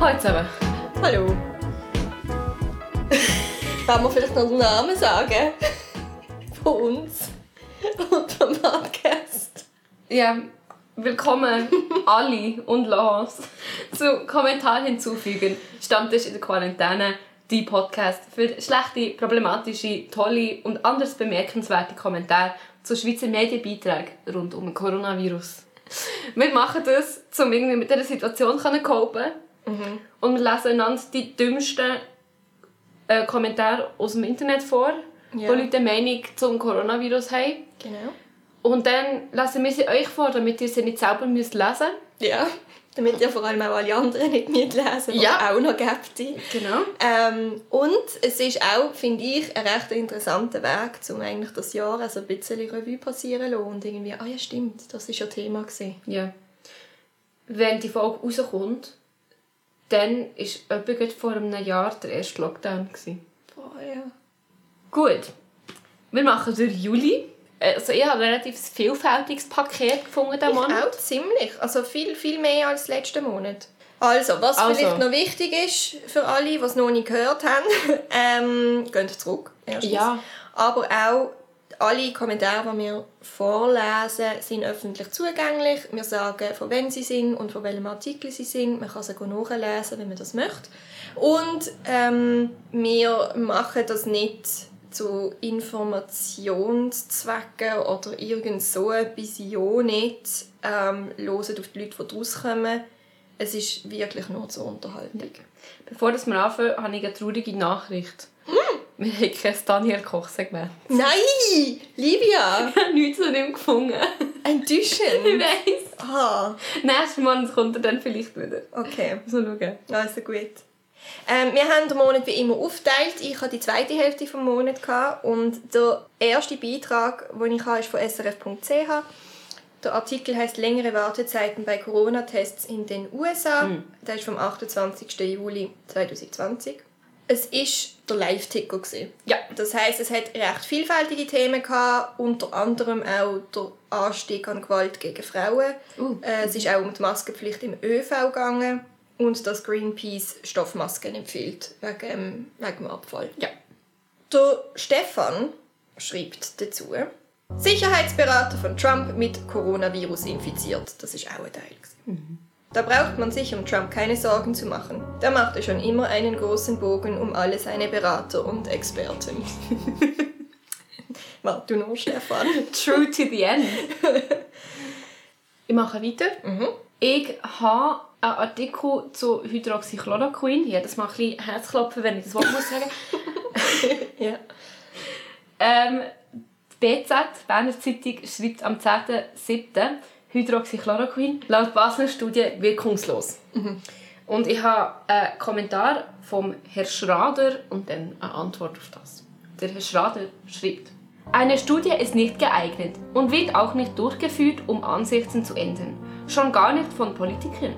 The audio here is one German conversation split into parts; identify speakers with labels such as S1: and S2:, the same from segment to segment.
S1: Hallo zusammen.
S2: Hallo. Kann man vielleicht noch den Namen sagen? Von uns und vom Podcast.
S1: Ja, willkommen alle und los zu Kommentar hinzufügen. Stammtisch in der Quarantäne, die Podcast für schlechte, problematische, tolle und anders bemerkenswerte Kommentare zu Schweizer Medienbeiträgen rund um den Coronavirus. Wir machen das, um irgendwie mit dieser Situation zu copen. Mhm. Und wir lesen einander die dümmsten äh, Kommentare aus dem Internet vor, ja. wo Leute eine Meinung zum Coronavirus haben.
S2: Genau.
S1: Und dann lesen wir sie euch vor, damit ihr sie nicht selber müsst lesen müsst.
S2: Ja, damit ihr vor allem auch alle anderen nicht mitlesen, die ja. auch noch gibt.
S1: Genau.
S2: Ähm, und es ist auch, finde ich, ein recht interessanter Weg, um eigentlich das Jahr also ein bisschen Revue passieren zu lassen und irgendwie, ah ja stimmt, das war ja Thema. Gewesen.
S1: Ja. Wenn die Folge rauskommt, dann war etwa vor einem Jahr der erste Lockdown.
S2: Boah, ja.
S1: Gut. Wir machen durch Juli. Also ich habe ein relativ vielfältiges Paket gefunden diesen Monat.
S2: auch ziemlich. Also viel, viel mehr als letzten Monat. Also, was also. vielleicht noch wichtig ist für alle, die es noch nicht gehört haben, ähm, geht zurück.
S1: Erstens. Ja.
S2: Aber auch alle Kommentare, die wir vorlesen, sind öffentlich zugänglich. Wir sagen, von wem sie sind und von welchem Artikel sie sind. Man kann sie nachlesen, wenn man das möchte. Und ähm, wir machen das nicht zu Informationszwecken oder irgend so etwas, ja nicht. Ähm, hören auf die Leute, die rauskommen. Es ist wirklich nur zur Unterhaltung.
S1: Bevor wir anfangen, habe ich eine traurige Nachricht. Wir haben kein Daniel Koch-Segment.
S2: Nein! Livia!
S1: Ich habe nichts von ihm gefunden.
S2: Enttäuschend?
S1: ich weiss. Ah. Nächstes Mal kommt er dann vielleicht wieder.
S2: Okay.
S1: So schauen.
S2: Also gut. Ähm, wir haben den Monat wie immer aufgeteilt. Ich hatte die zweite Hälfte des Monats und der erste Beitrag, den ich habe, ist von srf.ch. Der Artikel heißt Längere Wartezeiten bei Corona-Tests in den USA. Mhm. Der ist vom 28. Juli 2020. Es ist der Live-Ticker.
S1: Ja.
S2: Das heißt, es hat recht vielfältige Themen gehabt, unter anderem auch der Anstieg an Gewalt gegen Frauen. Uh. Äh, es ist auch um die Maskenpflicht im ÖV gegangen und dass Greenpeace Stoffmasken empfiehlt wegen, wegen dem Abfall.
S1: Ja.
S2: Der Stefan schreibt dazu, Sicherheitsberater von Trump mit Coronavirus infiziert. Das ist auch ein Teil. Mhm. Da braucht man sich um Trump keine Sorgen zu machen. Der machte schon immer einen großen Bogen um alle seine Berater und Experten. Warte du noch, Stefan.
S1: True to the end. ich mache weiter. Mhm. Ich habe einen Artikel zu Hydroxychloroquin. Jedes Mal ein bisschen Herzklopfen, wenn ich das Wort muss sagen
S2: ja.
S1: Ähm, die BZ, Berner Zeitung, schreibt am 10.07. Hydroxychloroquin laut Basler Studie wirkungslos. Mhm. Und ich habe einen Kommentar vom Herrn Schrader und dann eine Antwort auf das. Der Herr Schrader schreibt, eine Studie ist nicht geeignet und wird auch nicht durchgeführt, um Ansichten zu ändern. Schon gar nicht von Politikern.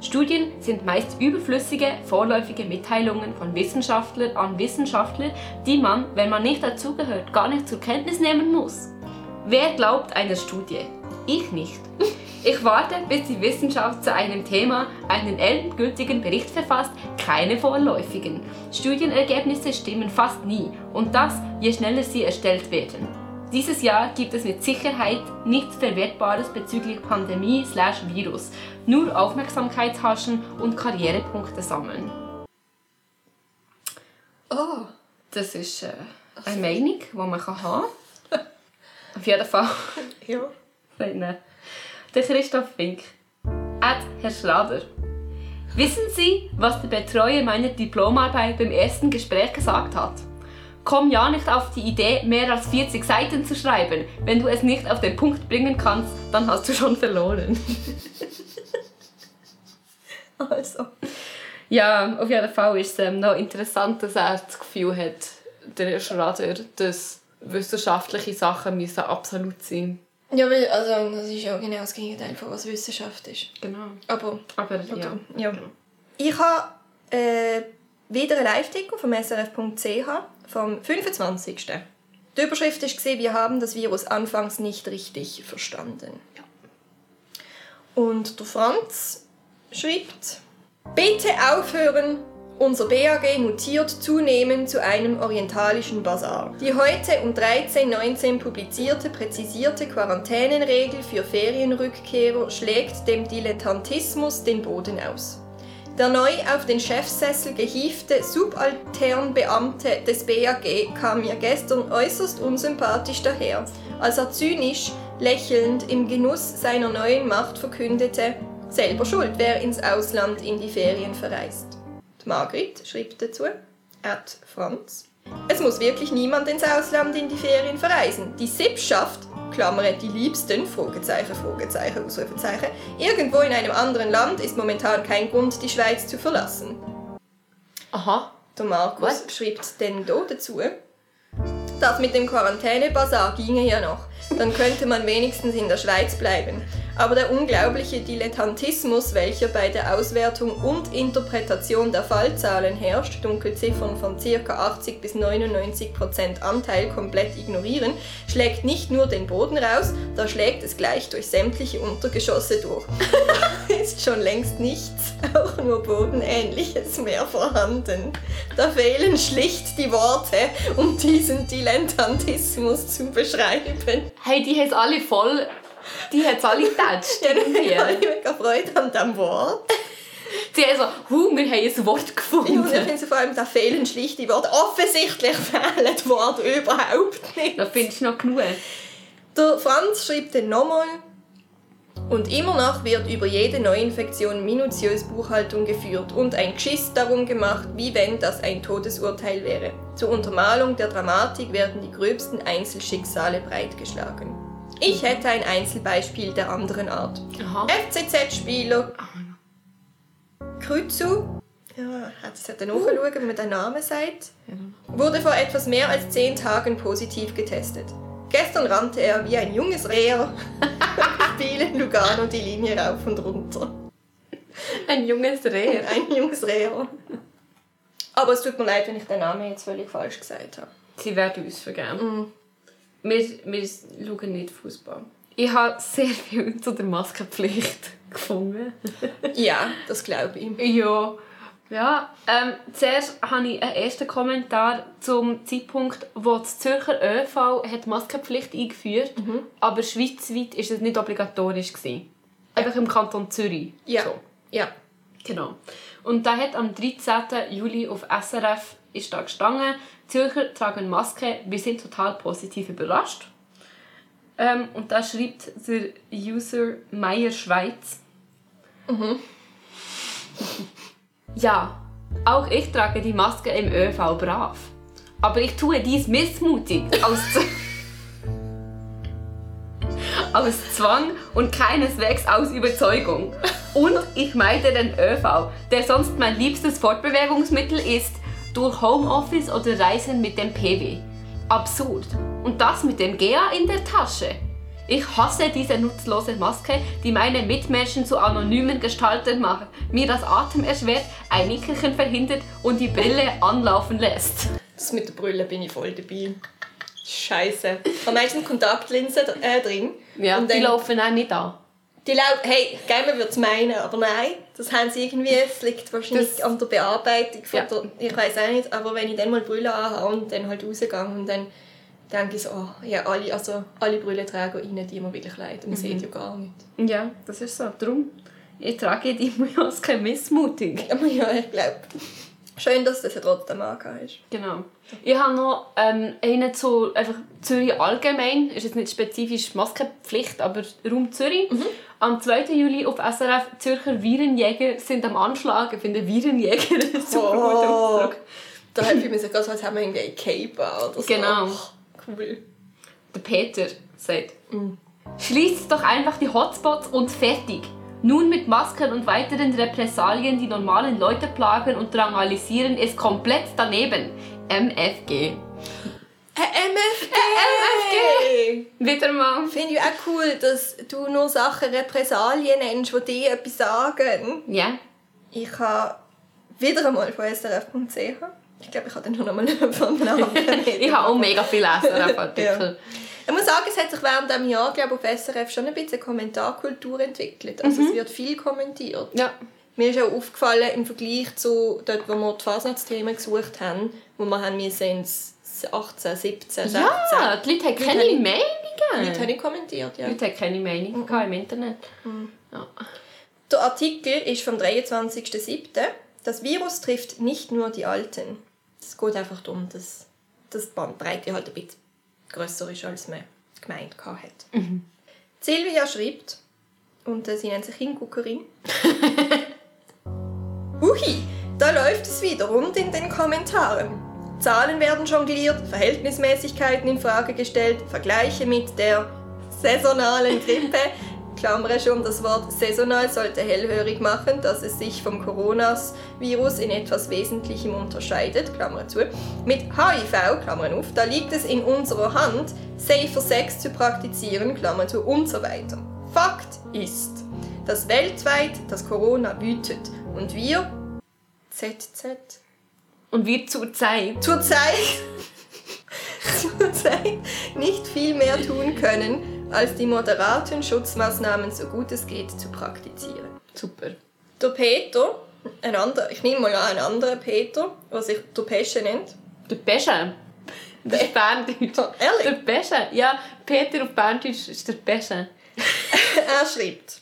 S1: Studien sind meist überflüssige, vorläufige Mitteilungen von Wissenschaftlern an Wissenschaftler, die man, wenn man nicht dazugehört, gar nicht zur Kenntnis nehmen muss. Wer glaubt einer Studie? Ich nicht. Ich warte, bis die Wissenschaft zu einem Thema einen endgültigen Bericht verfasst, keine vorläufigen. Studienergebnisse stimmen fast nie und das, je schneller sie erstellt werden. Dieses Jahr gibt es mit Sicherheit nichts Verwertbares bezüglich Pandemie/Virus, nur Aufmerksamkeitshaschen und Karrierepunkte sammeln.
S2: Oh,
S1: das ist äh, eine Meinung, die man haben kann. Auf jeden Fall.
S2: Ja.
S1: Nein. Der Christoph Fink. Ad Herr Schlader. Wissen Sie, was der Betreuer meiner Diplomarbeit beim ersten Gespräch gesagt hat? Komm ja nicht auf die Idee, mehr als 40 Seiten zu schreiben. Wenn du es nicht auf den Punkt bringen kannst, dann hast du schon verloren.
S2: also.
S1: Ja, auf jeden Fall ist es ähm, noch interessant, dass er das Gefühl hat, der Schrader, dass wissenschaftliche Sachen müssen absolut sein
S2: ja, weil, also, das ist ja genau das Gegenteil von was Wissenschaft ist.
S1: Genau.
S2: Aber,
S1: Aber ja.
S2: ja. Ich habe äh, wieder ein Live-Ticker vom srf.ch vom 25. Die Überschrift war, wir haben das Virus anfangs nicht richtig verstanden. Ja. Und der Franz schreibt, Bitte aufhören! Unser BAG mutiert zunehmend zu einem orientalischen Bazar. Die heute um 13.19 publizierte präzisierte Quarantänenregel für Ferienrückkehrer schlägt dem Dilettantismus den Boden aus. Der neu auf den Chefsessel gehiefte Subalternbeamte des BAG kam mir gestern äußerst unsympathisch daher, als er zynisch, lächelnd im Genuss seiner neuen Macht verkündete, selber schuld, wer ins Ausland in die Ferien verreist. Margrit schrieb dazu, at Franz. Es muss wirklich niemand ins Ausland in die Ferien verreisen. Die Sippschaft, Klammer die Liebsten, Fragezeichen, Fragezeichen, Ausrufezeichen, irgendwo in einem anderen Land ist momentan kein Grund, die Schweiz zu verlassen.
S1: Aha.
S2: Der Markus
S1: What?
S2: schreibt denn da dazu, das mit dem Quarantänebasar ginge ja noch. Dann könnte man wenigstens in der Schweiz bleiben. Aber der unglaubliche Dilettantismus, welcher bei der Auswertung und Interpretation der Fallzahlen herrscht, Dunkelziffern von ca. 80 bis 99 Prozent Anteil komplett ignorieren, schlägt nicht nur den Boden raus, da schlägt es gleich durch sämtliche Untergeschosse durch. Ist schon längst nichts, auch nur Bodenähnliches mehr vorhanden. Da fehlen schlicht die Worte, um diesen Dilettantismus zu beschreiben.
S1: Hey, die haben alle voll. Die haben alle getatscht.
S2: Ja, ich habe mega Freude an diesem Wort.
S1: Sie haben so, hu, wir haben ein Wort
S2: Ja,
S1: gefunden.
S2: und ich finde vor allem, da fehlen schlicht die Worte. Offensichtlich fehlen die Worte überhaupt nicht.
S1: Da findest du noch genug.
S2: Der Franz schreibt dann nochmal, und immer noch wird über jede Neuinfektion minutiös Buchhaltung geführt und ein Geschiss darum gemacht, wie wenn das ein Todesurteil wäre. Zur Untermalung der Dramatik werden die gröbsten Einzelschicksale breitgeschlagen. Ich hätte ein Einzelbeispiel der anderen Art. FCZ-Spieler Krützu, ja, jetzt hätte nachschauen, wie man den Namen sagt, wurde vor etwas mehr als zehn Tagen positiv getestet. Gestern rannte er wie ein junges Reher Spiel in Lugano die Linie rauf und runter.
S1: Ein junges Reh.
S2: Ein junges Reher. Aber es tut mir leid, wenn ich den Namen jetzt völlig falsch gesagt habe.
S1: Sie werden uns vergeben. Wir, wir schauen nicht Fußball. Ich habe sehr viel zu der Maskenpflicht gefunden.
S2: Ja, das glaube ich.
S1: ja. Ja, ähm, zuerst habe ich einen ersten Kommentar zum Zeitpunkt, wo das Zürcher ÖV hat Maskenpflicht eingeführt aber schweizweit ist es nicht obligatorisch gewesen. Einfach im Kanton Zürich.
S2: Ja.
S1: So.
S2: Ja.
S1: Genau. Und da hat am 13. Juli auf SRF ist da gestanden, Zürcher tragen Maske, wir sind total positiv überrascht. Ähm, und da schreibt der User Meier Schweiz. ja, auch ich trage die Maske im ÖV brav. Aber ich tue dies missmutig aus, aus Zwang und keineswegs aus Überzeugung. Und ich meide den ÖV, der sonst mein liebstes Fortbewegungsmittel ist, durch Homeoffice oder Reisen mit dem PW. Absurd. Und das mit dem GA in der Tasche. Ich hasse diese nutzlose Maske, die meine Mitmenschen zu anonymen Gestalten macht, mir das Atem erschwert, ein Nickerchen verhindert und die Brille anlaufen lässt.
S2: Das mit der Brille bin ich voll dabei. Scheiße. Am meisten Kontaktlinsen äh, drin.
S1: Ja,
S2: Und
S1: die
S2: dann-
S1: laufen auch nicht an.
S2: Die laufen, hey, gerne würde es meinen, aber nein, das haben sie irgendwie, es liegt wahrscheinlich
S1: Das-
S2: an der Bearbeitung von
S1: Ja.
S2: der, ich weiß auch nicht, aber wenn ich dann mal die Brille anhabe und dann halt rausgehe und dann denke ich so, oh, ja, alle, also alle Brillenträger rein, die mir wirklich leid, man sieht ja gar nicht.
S1: Ja, das ist so. Darum, ich trage die Maske missmutig.
S2: Aber ja, ich glaube, schön, dass das ja trotzdem angehört ist.
S1: Genau. Ich habe noch ähm, einen zu einfach Zürich allgemein. Ist jetzt nicht spezifisch Maskenpflicht, aber Raum Zürich. Am 2. Juli auf SRF Zürcher Virenjäger sind am Anschlag. Ich finde Virenjäger ein super guter
S2: Oh.
S1: Ausdruck.
S2: Da man sich gerade so, als hätten wir irgendwie ein Cape oder so.
S1: Genau.
S2: Oh, cool.
S1: Der Peter sagt, schließt doch einfach die Hotspots und fertig. Nun mit Masken und weiteren Repressalien die normalen Leute plagen und dramalisieren ist komplett daneben. MFG.
S2: Ein MFG!
S1: MFG! Wieder mal.
S2: Finde ich auch cool, dass du nur Sachen Repressalien nennst, die dir etwas sagen.
S1: Ja.
S2: Ich habe wieder einmal von srf.ch. Ich glaube, ich habe dann noch mal von einem anderen.
S1: Ich habe auch mega viel SRF-Artikel.
S2: Ich muss sagen, es hat sich während diesem Jahr glaube ich, auf SRF schon ein bisschen Kommentarkultur entwickelt. Also es wird viel kommentiert.
S1: ja.
S2: Mir ist auch aufgefallen, im Vergleich zu dort, wo wir die Fasnachtsthemen gesucht haben, wo wir haben ins 18, 17, 16.
S1: Ja, die Leute haben keine
S2: ich-
S1: Meinungen.
S2: Leute habe ich kommentiert, ja.
S1: Die Leute haben keine Meinung
S2: Mhm.
S1: im Internet. Ja.
S2: Der Artikel ist vom 23.07. Das Virus trifft nicht nur die Alten. Es geht einfach darum, dass das Bandbreite halt ein bisschen grösser ist, als man gemeint hat. Silvia schreibt, und äh, sie nennt sich Hinguckerin. Uhi, da läuft es wieder rund in den Kommentaren. Zahlen werden jongliert, Verhältnismäßigkeiten in Frage gestellt, Vergleiche mit der saisonalen Grippe. Klammere schon, das Wort saisonal sollte hellhörig machen, dass es sich vom Coronavirus in etwas Wesentlichem unterscheidet, Klammer zu. Mit HIV, Klammern auf, da liegt es in unserer Hand, safer Sex zu praktizieren, Klammer zu und so weiter. Fakt ist, dass weltweit das Corona wütet und wir, ZZ,
S1: Und wir zur Zeit.
S2: zurzeit, zurzeit nicht viel mehr tun können, als die moderaten Schutzmaßnahmen so gut es geht zu praktizieren.
S1: Super.
S2: Der Peter, ein anderer, ich nehme mal an, ein anderer Peter, der sich der Pesche nennt.
S1: Der Pesche. Das ist Berndeutsch.
S2: Ehrlich?
S1: Der Pesche. Ja, Peter auf Berndeutsch ist der Pesche.
S2: Er schreibt.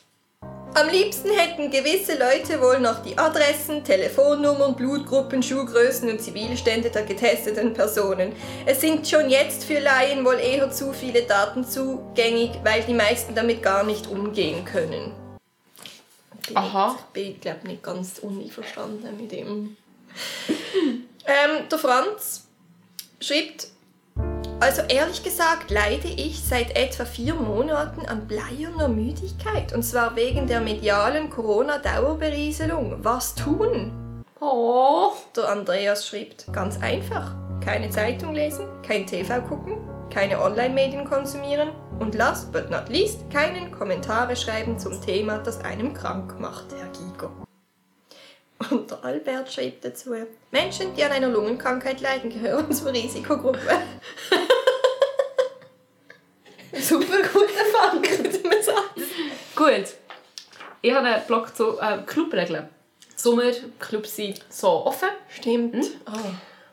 S2: Am liebsten hätten gewisse Leute wohl noch die Adressen, Telefonnummern, Blutgruppen, Schuhgrößen und Zivilstände der getesteten Personen. Es sind schon jetzt für Laien wohl eher zu viele Daten zugängig, weil die meisten damit gar nicht umgehen können. Bin
S1: Aha.
S2: Ich bin, glaube nicht ganz uneinverstanden mit dem. ähm, der Franz schreibt, also ehrlich gesagt leide ich seit etwa vier Monaten an bleierner Müdigkeit. Und zwar wegen der medialen Corona-Dauerberieselung. Was tun?
S1: Oh.
S2: Der Andreas schreibt, ganz einfach. Keine Zeitung lesen, kein TV gucken, keine Online-Medien konsumieren und last but not least keinen Kommentare schreiben zum Thema, das einem krank macht, Herr Giger. Und der Albert schreibt dazu, Menschen, die an einer Lungenkrankheit leiden, gehören zur Risikogruppe. Super guter Fang, könnte man sagen.
S1: Gut. Ich habe einen Blog zu äh, Clubregeln. Sommerclubs sind so offen.
S2: Stimmt. Ah.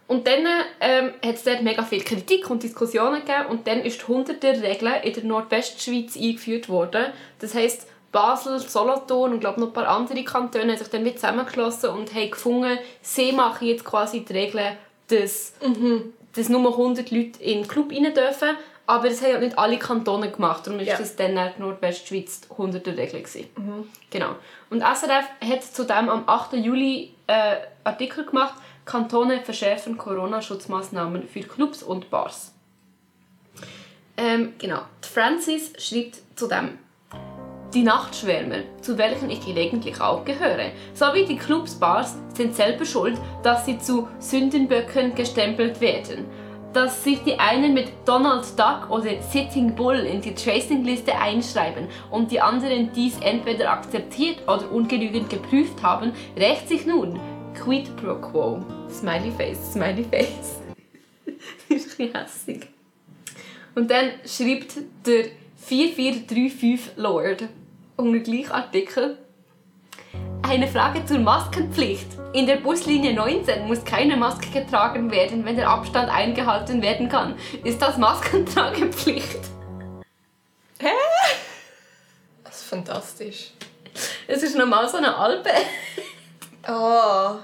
S1: Und dann ähm, hat es dort mega viel Kritik und Diskussionen gegeben und dann ist die 100 Regel in der Nordwestschweiz eingeführt worden. Das heisst, Basel, Solothurn und glaube noch ein paar andere Kantone haben sich dann mit zusammengeschlossen und haben gefunden, sie machen jetzt quasi die Regel, dass, dass nur 100 Leute in den Club rein dürfen. Aber das haben ja nicht alle Kantone gemacht. Darum war
S2: Ja.
S1: das dann die Nordwestschweiz die 100 Regel. gewesen. Genau. Und SRF hat zudem am 8. Juli äh, Artikel gemacht, Kantone verschärfen Corona-Schutzmaßnahmen für Clubs und Bars. Ähm, genau. Die Francis schreibt zudem, die Nachtschwärmer, zu welchen ich gelegentlich auch gehöre, sowie die Clubs, Bars sind selber schuld, dass sie zu Sündenböcken gestempelt werden. Dass sich die einen mit Donald Duck oder Sitting Bull in die Tracing-Liste einschreiben und die anderen dies entweder akzeptiert oder ungenügend geprüft haben, rächt sich nun. Quid pro quo. Smiley face, Smiley face. das ist ein hässig. Und dann schreibt der 4435 Lord unter gleich Artikel eine Frage zur Maskenpflicht. In der Buslinie 19 muss keine Maske getragen werden, wenn der Abstand eingehalten werden kann. Ist das Maskentragepflicht?
S2: Das ist fantastisch.
S1: Es ist normal so eine Alpe.
S2: Oh.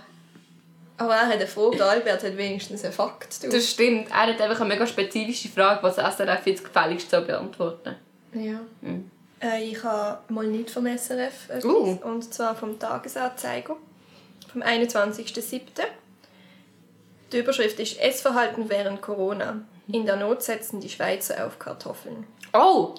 S2: Aber er hat eine Frage, der Albert hat wenigstens einen Fakt. Du.
S1: Das stimmt. Er hat einfach eine mega spezifische Frage, was SRF jetzt gefälligst soll beantworten
S2: Ja.
S1: Mhm.
S2: Äh, ich habe mal nicht vom SRF etwas,
S1: Uh.
S2: und zwar vom Tagesanzeiger vom 21.07. Die Überschrift ist Essverhalten während Corona. In der Not setzen die Schweizer auf Kartoffeln.
S1: Oh!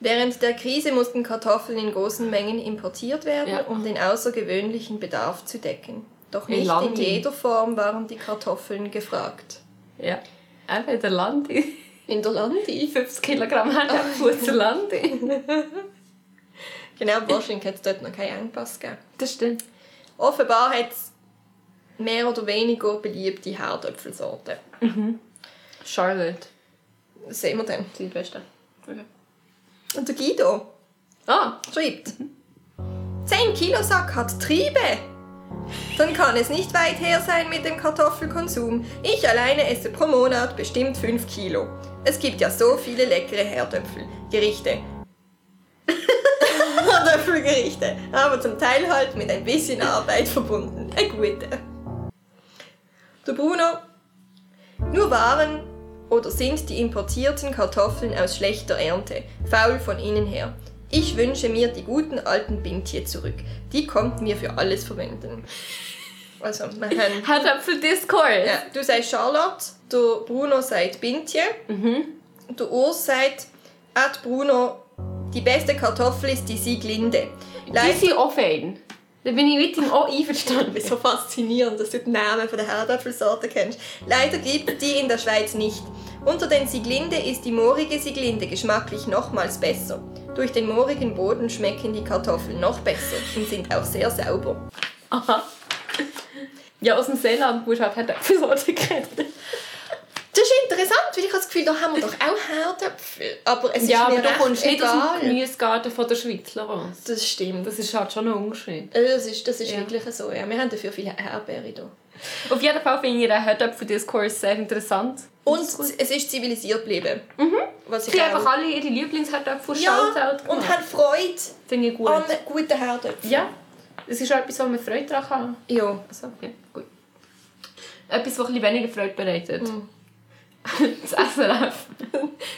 S2: Während der Krise mussten Kartoffeln in großen Mengen importiert werden,
S1: Ja.
S2: um den außergewöhnlichen Bedarf zu decken. Doch
S1: In
S2: nicht in
S1: Landi.
S2: jeder Form waren die Kartoffeln gefragt.
S1: Ja. Einfach der Landi.
S2: In der Landi?
S1: 50 Kilogramm hat er Fuß Landi.
S2: Genau, wahrscheinlich hat es dort noch keinen Engpass gegeben.
S1: Das stimmt.
S2: Offenbar hat es mehr oder weniger beliebte Herdöpfelsorten.
S1: Charlotte.
S2: Das sehen wir dann.
S1: Besten. Okay.
S2: Und der Guido
S1: Ah!
S2: schreibt: 10 Kilo Sack hat Triebe. Dann kann es nicht weit her sein mit dem Kartoffelkonsum. Ich alleine esse pro Monat bestimmt 5 Kilo. Es gibt ja so viele leckere Herdöpfelgerichte. Herdöpfelgerichte, aber zum Teil halt mit ein bisschen Arbeit verbunden. Ein guter. Der Bruno. Nur waren oder sind die importierten Kartoffeln aus schlechter Ernte, faul von innen her. Ich wünsche mir die guten alten Bintje zurück. Die kommt mir für alles verwenden. Also, wir haben...
S1: Herdöpfel-Discord.
S2: Ja, du sagst Charlotte, der Bruno sagt Bintje, der Urs sagt, at Bruno, die beste Kartoffel ist die Sieglinde.
S1: Die sind auch fein. Da bin ich mit ihm auch einverstanden.
S2: ist so faszinierend, dass du den Namen von der Herdöpfelsorte kennst. Leider gibt es die in der Schweiz nicht. Unter den Sieglinde ist die moorige Sieglinde geschmacklich nochmals besser. Durch den moorigen Boden schmecken die Kartoffeln noch besser und sind auch sehr sauber.
S1: Aha. Ja, aus dem Seeland musst du halt Herdöpfelsorte kennen.
S2: Das ist interessant, weil ich habe das Gefühl, da haben wir doch auch Herdöpfel. Aber es
S1: Ja,
S2: ist mir
S1: aber du kommst nicht aus dem Gemüsegarten von der Schweiz, Laurence.
S2: Das stimmt.
S1: Das ist halt schon ein Unterschied.
S2: Äh, Das ist, das ist
S1: Ja.
S2: wirklich so. Ja. Wir haben dafür viele Erdbeere hier.
S1: Auf jeden Fall finde ich den Herdöpfel-Diskurs sehr interessant.
S2: Und es ist zivilisiert geblieben. Was ich
S1: Sie haben
S2: auch-
S1: einfach alle ihre Lieblingsherdöpfel
S2: ja, und haben Freude
S1: Finde ich gut.
S2: an guten Herdöpfeln.
S1: Ja, das ist auch etwas, wo man Freude daran haben.
S2: Ja.
S1: Also, ja, gut. Etwas, was ein bisschen weniger Freude bereitet.
S2: Mhm.
S1: Das SRF.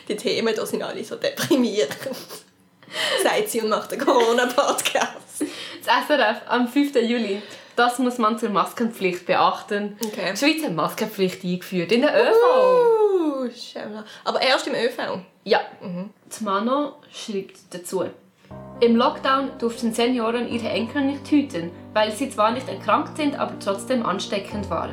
S2: Die Themen hier sind alle so deprimierend. Sagt sie und macht einen Corona-Podcast.
S1: Das SRF am 5. Juli. Das muss man zur Maskenpflicht beachten.
S2: Okay.
S1: Die Schweiz hat Maskenpflicht eingeführt. In der ÖV.
S2: Uh. Aber erst im ÖV.
S1: Ja. Die Mano schreibt dazu. Im Lockdown durften Senioren ihre Enkel nicht hüten, weil sie zwar nicht erkrankt sind, aber trotzdem ansteckend waren.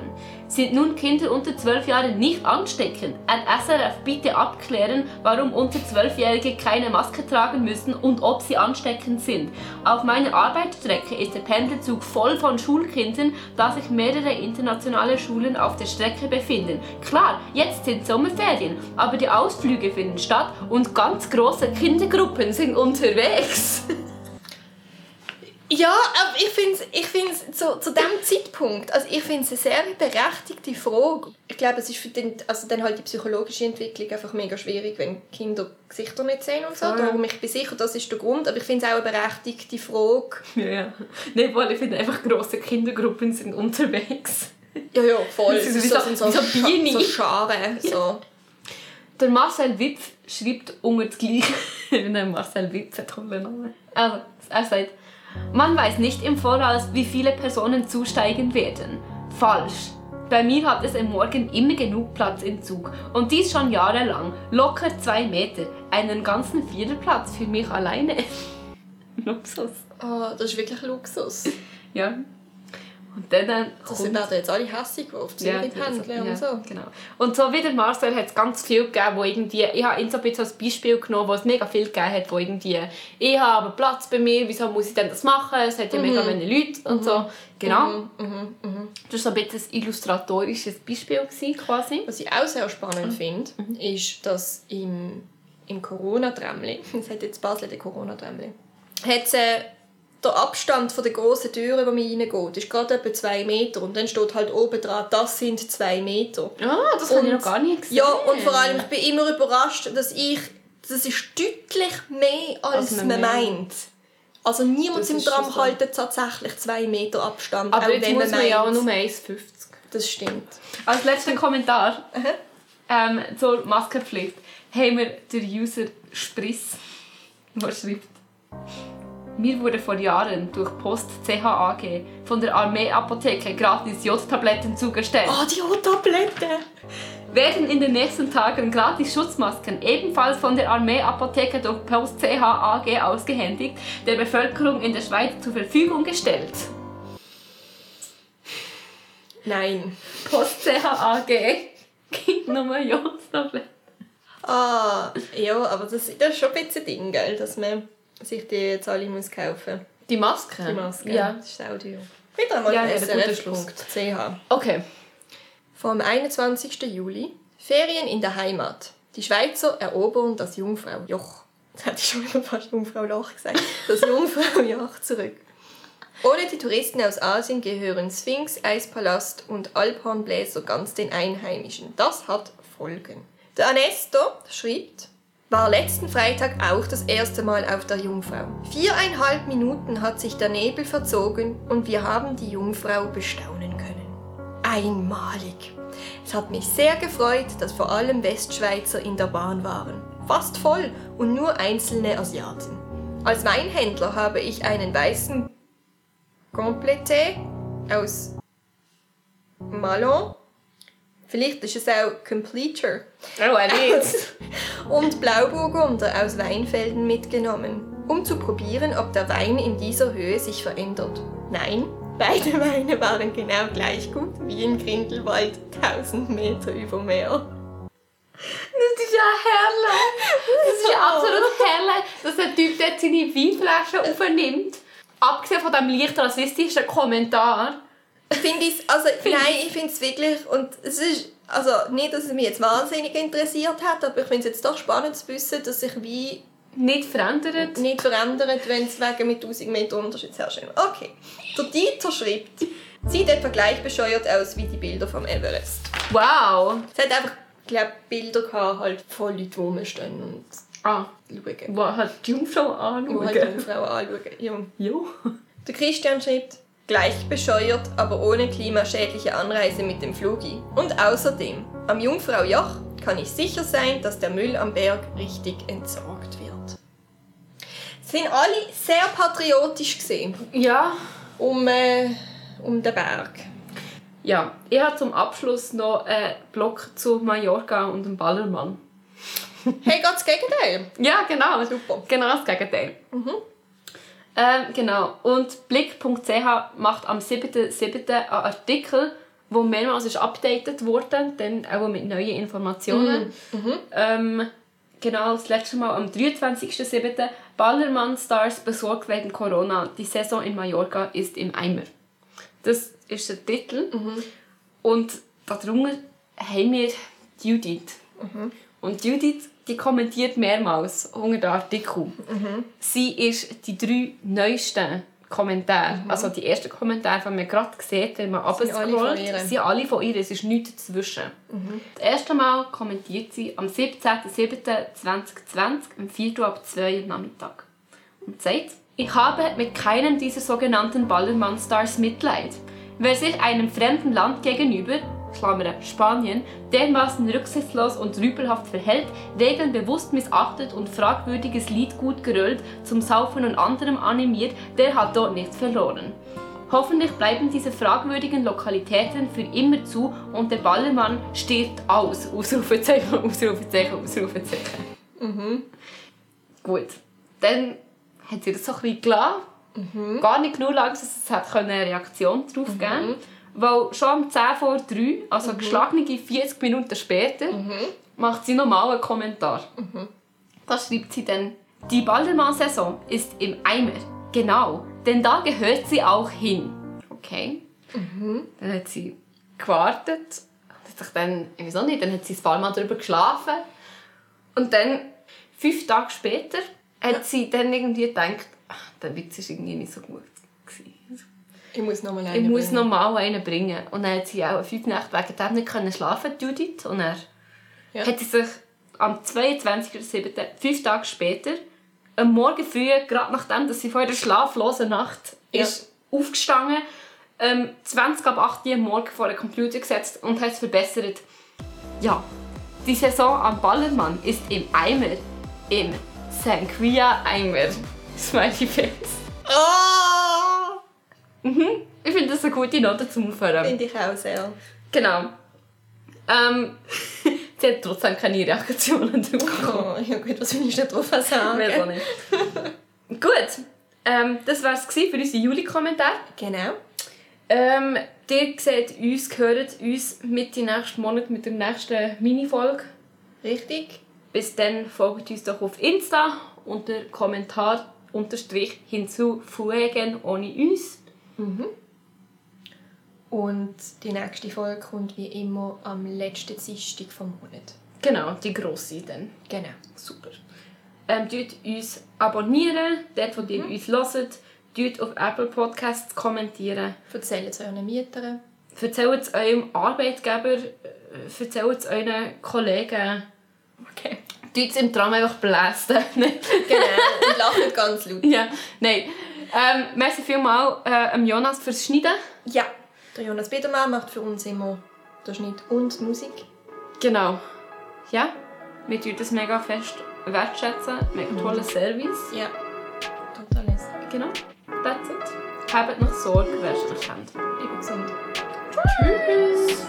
S1: Sind nun Kinder unter 12 Jahren nicht ansteckend? Ein SRF bitte abklären, warum unter 12-Jährige keine Maske tragen müssen und ob sie ansteckend sind. Auf meiner Arbeitsstrecke ist der Pendelzug voll von Schulkindern, da sich mehrere internationale Schulen auf der Strecke befinden. Klar, jetzt sind Sommerferien, aber die Ausflüge finden statt und ganz große Kindergruppen sind unterwegs.
S2: Ja, aber ich finde es ich find's zu, zu diesem Zeitpunkt, also ich finde es eine sehr berechtigte Frage. Ich glaube, es ist für den, also dann halt die psychologische Entwicklung einfach mega schwierig, wenn Kinder Gesichter nicht sehen und so.
S1: Voll.
S2: Darum, ich bin sicher, das ist der Grund, aber ich finde es auch eine berechtigte Frage.
S1: Ja, ja. Nein, weil ich finde einfach große Kindergruppen sind unterwegs.
S2: Ja, ja, voll.
S1: Das so-
S2: sind so,
S1: so
S2: Scha-
S1: Biene.
S2: so Scharen, so.
S1: Der Marcel Wipf schreibt unter das Gleiche. Nein, Marcel Wipf hat einen tollen Namen. Also, er sagt, man weiß nicht im Voraus, wie viele Personen zusteigen werden. Falsch. Bei mir hat es am Morgen immer genug Platz im Zug. Und dies schon jahrelang. Locker zwei Meter. Einen ganzen Viererplatz für mich alleine. Luxus.
S2: Oh, das ist wirklich Luxus.
S1: Ja. Und dann äh,
S2: Das
S1: kommt-
S2: werden jetzt alle hässig auf die
S1: Ja,
S2: Zürich-Pendeln
S1: ja,
S2: und so.
S1: Genau. Und so wie der Marcel hat es ganz viel gegeben, wo irgendwie, ich habe ihn so ein bisschen als Beispiel genommen, wo es mega viel gegeben hat, wo irgendwie, ich habe Platz bei mir, wieso muss ich denn das machen, es hat ja mega
S2: Mhm.
S1: viele Leute und so. Genau. Das war so ein bisschen ein illustratorisches Beispiel gewesen, quasi.
S2: Was ich auch sehr spannend finde, ist, dass im, im Corona-Trämli, es hat jetzt Basel den Corona-Trämli, hat es äh, der Abstand von der grossen Türen, wo man reingeht, ist gerade etwa zwei Meter und dann steht halt oben dran, das sind zwei Meter.
S1: Ah, das habe ich noch gar nicht gesehen.
S2: Ja, und vor allem, ich bin immer überrascht, dass ich, das ist deutlich mehr, als,
S1: Als man
S2: man,
S1: meint.
S2: Also niemand
S1: Das
S2: im Tram
S1: so.
S2: haltet tatsächlich zwei Meter Abstand,
S1: aber
S2: auch
S1: jetzt
S2: wenn
S1: muss
S2: man
S1: man ja auch nur 1,50.
S2: Das stimmt.
S1: Als letzter Kommentar ähm, zur Maskenpflicht haben wir den User Spriss, der schreibt, mir wurde vor Jahren durch Post CHAG von der Armeeapotheke gratis Jodtabletten zugestellt.
S2: Oh, die O-Tablette!
S1: Werden in den nächsten Tagen gratis Schutzmasken ebenfalls von der Armeeapotheke durch Post CHAG ausgehändigt, der Bevölkerung in der Schweiz zur Verfügung gestellt.
S2: Nein.
S1: Post CHAG gibt nochmal Jodtabletten.
S2: Ah, ja, aber das, ist schon ein bisschen Ding, gell, dass man sich die jetzt alle muss kaufen
S1: Die Maske?
S2: Die Maske.
S1: Ja.
S2: Das ist auch teuer. Wieder einmal
S1: Ja,
S2: srf.ch.
S1: Okay.
S2: Vom 21. Juli. Ferien in der Heimat. Die Schweizer erobern das Jungfraujoch. Das hätte ich schon wieder fast Jungfrau Loch gesagt. Das Jungfraujoch zurück. Ohne die Touristen aus Asien gehören Sphinx, Eispalast und Alphornbläser ganz den Einheimischen. Das hat Folgen. Der Ernesto schreibt, war letzten Freitag auch das erste Mal auf der Jungfrau. Viereinhalb Minuten hat sich der Nebel verzogen und wir haben die Jungfrau bestaunen können. Einmalig. Es hat mich sehr gefreut, dass vor allem Westschweizer in der Bahn waren. Fast voll und nur einzelne Asiaten. Als Weinhändler habe ich einen weißen Complété aus Malon. Vielleicht ist es auch Completer.
S1: Oh, nicht.
S2: und Blauburgunder aus Weinfelden mitgenommen, um zu probieren, ob der Wein in dieser Höhe sich verändert. Nein, beide Weine waren genau gleich gut wie in Grindelwald, 1000 Meter über Meer.
S1: Das ist ja herrlich. Das ist ja absolut herrlich, dass der Typ dort seine Weinflasche aufnimmt. Abgesehen von diesem leicht rassistischen Kommentar.
S2: Finde ich also nein, ich finde es wirklich und es ist also nicht, dass es mich jetzt wahnsinnig interessiert hat, aber ich finde es jetzt doch spannend zu wissen, dass sich wie
S1: Nicht verändert.
S2: nicht verändert, wenn es wegen mit 1000 Meter Unterschied sehr schön. Okay, der Dieter schreibt, sieht etwa gleich bescheuert aus wie die Bilder vom Everest.
S1: Wow.
S2: Es hat einfach, glaube Bilder gehabt, halt von Leuten, die rumstehen und
S1: Ah,
S2: schauen.
S1: wo halt die Jungfrau
S2: Und halt
S1: anschauen.
S2: die Frauen anschauen. Ja.
S1: Jo.
S2: Der Christian schreibt, gleich bescheuert, aber ohne klimaschädliche Anreise mit dem Flugi. Und außerdem, am Jungfraujoch kann ich sicher sein, dass der Müll am Berg richtig entsorgt wird. Sind alle sehr patriotisch gesehen
S1: Ja.
S2: um, äh, um den Berg.
S1: Ja, ich habe zum Abschluss noch einen Blog zu Mallorca und dem Ballermann.
S2: Hey, ganz das Gegenteil.
S1: Ja, genau.
S2: Super.
S1: Genau das Gegenteil. Ähm, genau. Und Blick.ch macht am 7.7. einen Artikel, der mehrmals ist updated wurde, dann auch mit neuen Informationen. Ähm, genau, das letzte Mal am 23.7. Ballermann Stars besorgt wegen Corona. Die Saison in Mallorca ist im Eimer. Das ist der Titel. Und darunter haben wir Judith. Und Judith, die kommentiert mehrmals unter den Artikel. Sie ist die drei neuesten Kommentare. Also die ersten Kommentare, die man gerade sieht, wenn man
S2: ihr?
S1: sind alle von ihr. Es ist nichts dazwischen. Das erste Mal kommentiert sie am 17.07.2020 um 4 Uhr ab 2 Uhr Nachmittag. Und sagt, ich habe mit keinem dieser sogenannten Ballermann-Stars Mitleid. Wer sich einem fremden Land gegenüber, Klammern Spanien, dermaßen rücksichtslos und rüpelhaft verhält, Regeln bewusst missachtet und fragwürdiges Lied gut geröllt, zum Saufen und anderem animiert, der hat dort nichts verloren. Hoffentlich bleiben diese fragwürdigen Lokalitäten für immer zu und der Ballermann stirbt aus. Ausrufezeichen, Ausrufezeichen, Ausrufezeichen. Gut. Dann hat sie das so ein bisschen gelassen. Gar nicht nur lang, dass es eine Reaktion darauf geben Weil schon um 10 vor 3, also geschlagene 40 Minuten später, macht sie nochmal einen Kommentar. Da schreibt sie dann, die Ballermann-Saison ist im Eimer. Genau, denn da gehört sie auch hin. Okay. Dann hat sie gewartet. Und hat sich dann, ich weiß auch nicht, dann hat sie ein paar Mal darüber geschlafen. Und dann, fünf Tage später, hat sie dann irgendwie gedacht, ach, der Witz war irgendwie nicht so gut.
S2: Ich muss nochmal
S1: Ich muss noch mal einen bringen. Und dann hat sie auch fünf Nächte wegen dem nicht können schlafen, Judith. Und dann
S2: Ja.
S1: hat sie sich am 22.07., fünf Tage später, am Morgen früh, gerade nachdem dass sie vor einer schlaflosen Nacht
S2: Ja.
S1: ist, aufgestanden, ähm, 20 ab 8 Uhr am Morgen vor den Computer gesetzt und hat es verbessert. Ja, die Saison am Ballermann ist im Eimer. Im Sangria-Eimer. Smiley Face.
S2: Oh!
S1: Ich finde das eine gute Note zum Aufhören.
S2: Finde ich auch sehr.
S1: Genau. Ähm, sie hat trotzdem keine Reaktionen drauf.
S2: Oh, ja gut, was will ich nicht drauf sagen?
S1: Weiß auch nicht. Gut. Ähm, das war es für unsere Juli-Kommentare.
S2: Genau.
S1: Ähm, ihr seht uns, hört uns Mitte nächsten Monat mit der nächsten Mini-Folge.
S2: Richtig.
S1: Bis dann folgt uns doch auf Insta unter Kommentar unterstrich hinzufügen ohne uns.
S2: Und die nächste Folge kommt wie immer am letzten Dienstag vom Monat.
S1: Genau, die grosse dann.
S2: Genau.
S1: Super. Ähm, tut uns abonnieren, dort wo ihr uns hört. Tut auf Apple Podcasts kommentieren.
S2: Erzählt es euren Mietern.
S1: Erzählt es eurem Arbeitgeber. äh, Erzählt es euren Kollegen.
S2: Okay.
S1: Es im Tram einfach blästen.
S2: Genau. Und lacht ganz laut.
S1: ja, nein. Ähm, merci vielmals äh, Jonas fürs Schneiden.
S2: Ja. Der Jonas Biedermann macht für uns immer den Schnitt und die Musik.
S1: Genau. Ja, wir tun das mega fest wertschätzen. Mega toller Service.
S2: Ja. Total lässig.
S1: Genau. That's it. Habt noch Sorge, wer es euch kennt.
S2: Bleibt gesund.
S1: Tschüss.